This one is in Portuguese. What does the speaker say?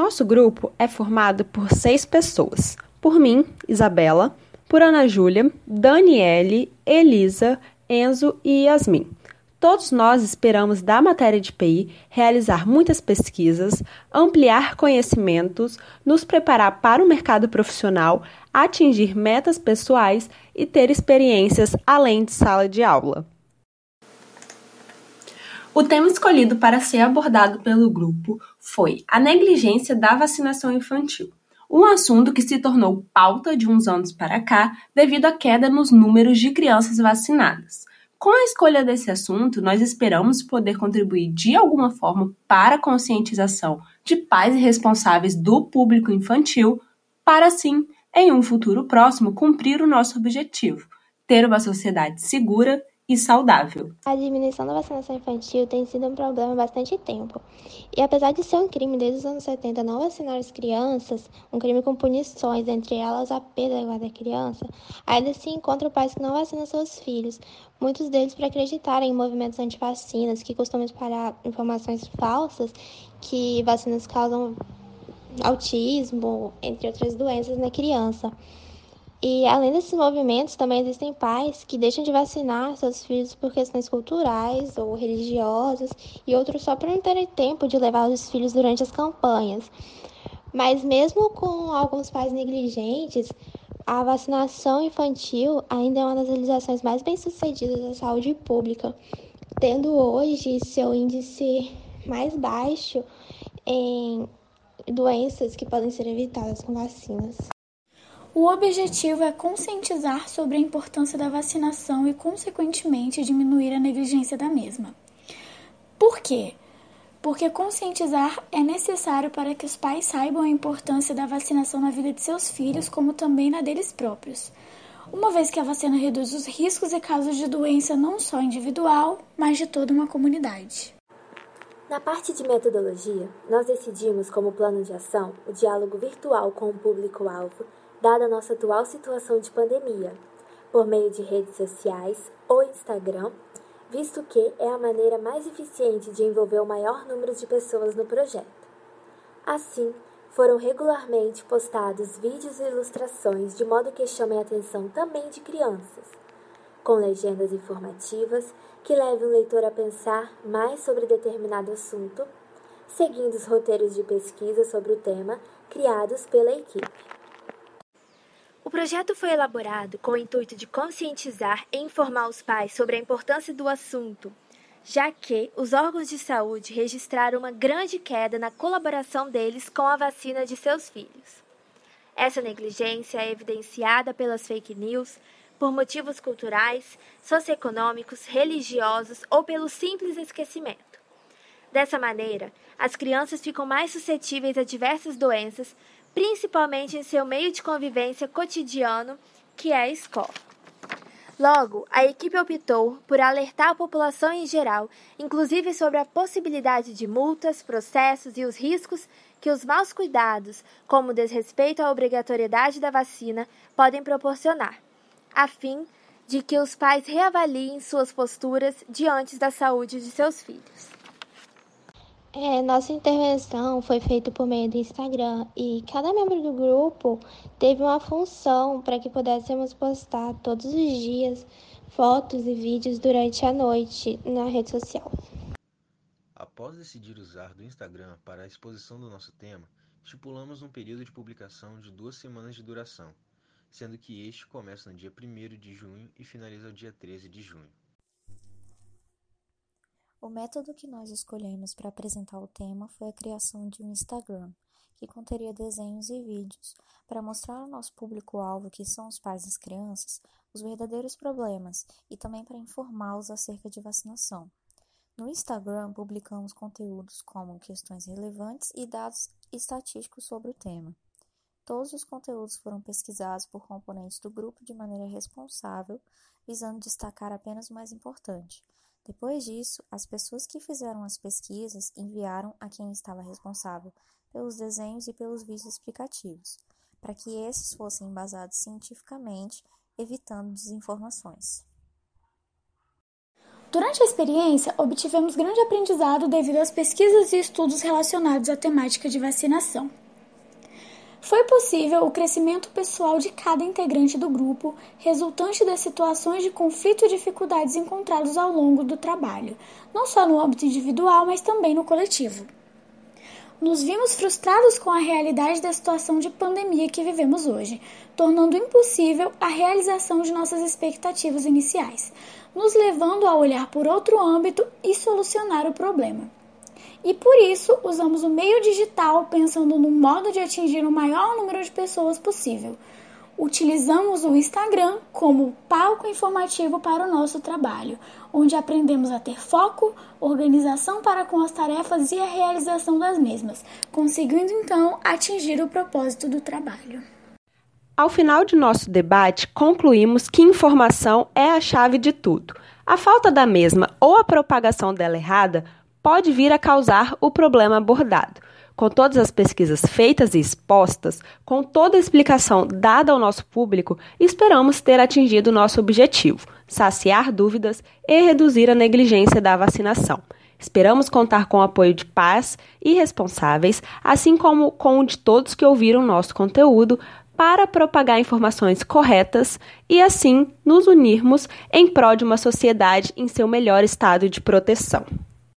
nosso grupo é formado por seis pessoas. Por mim, Isabela, por Ana Júlia, Daniele, Elisa, Enzo e Yasmin. Todos nós esperamos da matéria de PI realizar muitas pesquisas, ampliar conhecimentos, nos preparar para o mercado profissional, atingir metas pessoais e ter experiências além de sala de aula. O tema escolhido para ser abordado pelo grupo foi a negligência da vacinação infantil um assunto que se tornou pauta de uns anos para cá devido à queda nos números de crianças vacinadas. Com a escolha desse assunto, nós esperamos poder contribuir de alguma forma para a conscientização de pais e responsáveis do público infantil, para assim, em um futuro próximo, cumprir o nosso objetivo: ter uma sociedade segura e saudável. A diminuição da vacinação infantil tem sido um problema há bastante tempo. E apesar de ser um crime desde os anos 70 não vacinar as crianças, um crime com punições, entre elas a perda da criança, ainda se encontram pais que não vacinam seus filhos, muitos deles para acreditarem em movimentos antivacinas que costumam espalhar informações falsas que vacinas causam autismo, entre outras doenças na criança. E além desses movimentos, também existem pais que deixam de vacinar seus filhos por questões culturais ou religiosas, e outros só por não terem tempo de levar os filhos durante as campanhas. Mas mesmo com alguns pais negligentes, a vacinação infantil ainda é uma das realizações mais bem-sucedidas da saúde pública, tendo hoje seu índice mais baixo em doenças que podem ser evitadas com vacinas. O objetivo é conscientizar sobre a importância da vacinação e, consequentemente, diminuir a negligência da mesma. Por quê? Porque conscientizar é necessário para que os pais saibam a importância da vacinação na vida de seus filhos, como também na deles próprios. Uma vez que a vacina reduz os riscos e casos de doença não só individual, mas de toda uma comunidade. Na parte de metodologia, nós decidimos como plano de ação o diálogo virtual com o público-alvo dada a nossa atual situação de pandemia, por meio de redes sociais ou Instagram, visto que é a maneira mais eficiente de envolver o maior número de pessoas no projeto. Assim, foram regularmente postados vídeos e ilustrações de modo que chamem a atenção também de crianças, com legendas informativas que levem o leitor a pensar mais sobre determinado assunto, seguindo os roteiros de pesquisa sobre o tema criados pela equipe. O projeto foi elaborado com o intuito de conscientizar e informar os pais sobre a importância do assunto, já que os órgãos de saúde registraram uma grande queda na colaboração deles com a vacina de seus filhos. Essa negligência é evidenciada pelas fake news, por motivos culturais, socioeconômicos, religiosos ou pelo simples esquecimento. Dessa maneira, as crianças ficam mais suscetíveis a diversas doenças, principalmente em seu meio de convivência cotidiano, que é a escola. Logo, a equipe optou por alertar a população em geral, inclusive sobre a possibilidade de multas, processos e os riscos que os maus cuidados, como o desrespeito à obrigatoriedade da vacina, podem proporcionar, a fim de que os pais reavaliem suas posturas diante da saúde de seus filhos. É, nossa intervenção foi feita por meio do Instagram e cada membro do grupo teve uma função para que pudéssemos postar todos os dias fotos e vídeos durante a noite na rede social. Após decidir usar do Instagram para a exposição do nosso tema, estipulamos um período de publicação de duas semanas de duração, sendo que este começa no dia 1 de junho e finaliza no dia 13 de junho. O método que nós escolhemos para apresentar o tema foi a criação de um Instagram, que conteria desenhos e vídeos, para mostrar ao nosso público-alvo, que são os pais das crianças, os verdadeiros problemas e também para informá-los acerca de vacinação. No Instagram, publicamos conteúdos como questões relevantes e dados estatísticos sobre o tema. Todos os conteúdos foram pesquisados por componentes do grupo de maneira responsável, visando destacar apenas o mais importante, depois disso, as pessoas que fizeram as pesquisas enviaram a quem estava responsável pelos desenhos e pelos vídeos explicativos, para que esses fossem embasados cientificamente, evitando desinformações. Durante a experiência, obtivemos grande aprendizado devido às pesquisas e estudos relacionados à temática de vacinação. Foi possível o crescimento pessoal de cada integrante do grupo, resultante das situações de conflito e dificuldades encontrados ao longo do trabalho, não só no âmbito individual, mas também no coletivo. Nos vimos frustrados com a realidade da situação de pandemia que vivemos hoje, tornando impossível a realização de nossas expectativas iniciais, nos levando a olhar por outro âmbito e solucionar o problema. E por isso usamos o meio digital pensando no modo de atingir o maior número de pessoas possível. Utilizamos o Instagram como palco informativo para o nosso trabalho, onde aprendemos a ter foco, organização para com as tarefas e a realização das mesmas, conseguindo então atingir o propósito do trabalho. Ao final de nosso debate, concluímos que informação é a chave de tudo. A falta da mesma ou a propagação dela errada pode vir a causar o problema abordado. Com todas as pesquisas feitas e expostas, com toda a explicação dada ao nosso público, esperamos ter atingido nosso objetivo: saciar dúvidas e reduzir a negligência da vacinação. Esperamos contar com o apoio de pais e responsáveis, assim como com o de todos que ouviram nosso conteúdo, para propagar informações corretas e assim nos unirmos em prol de uma sociedade em seu melhor estado de proteção.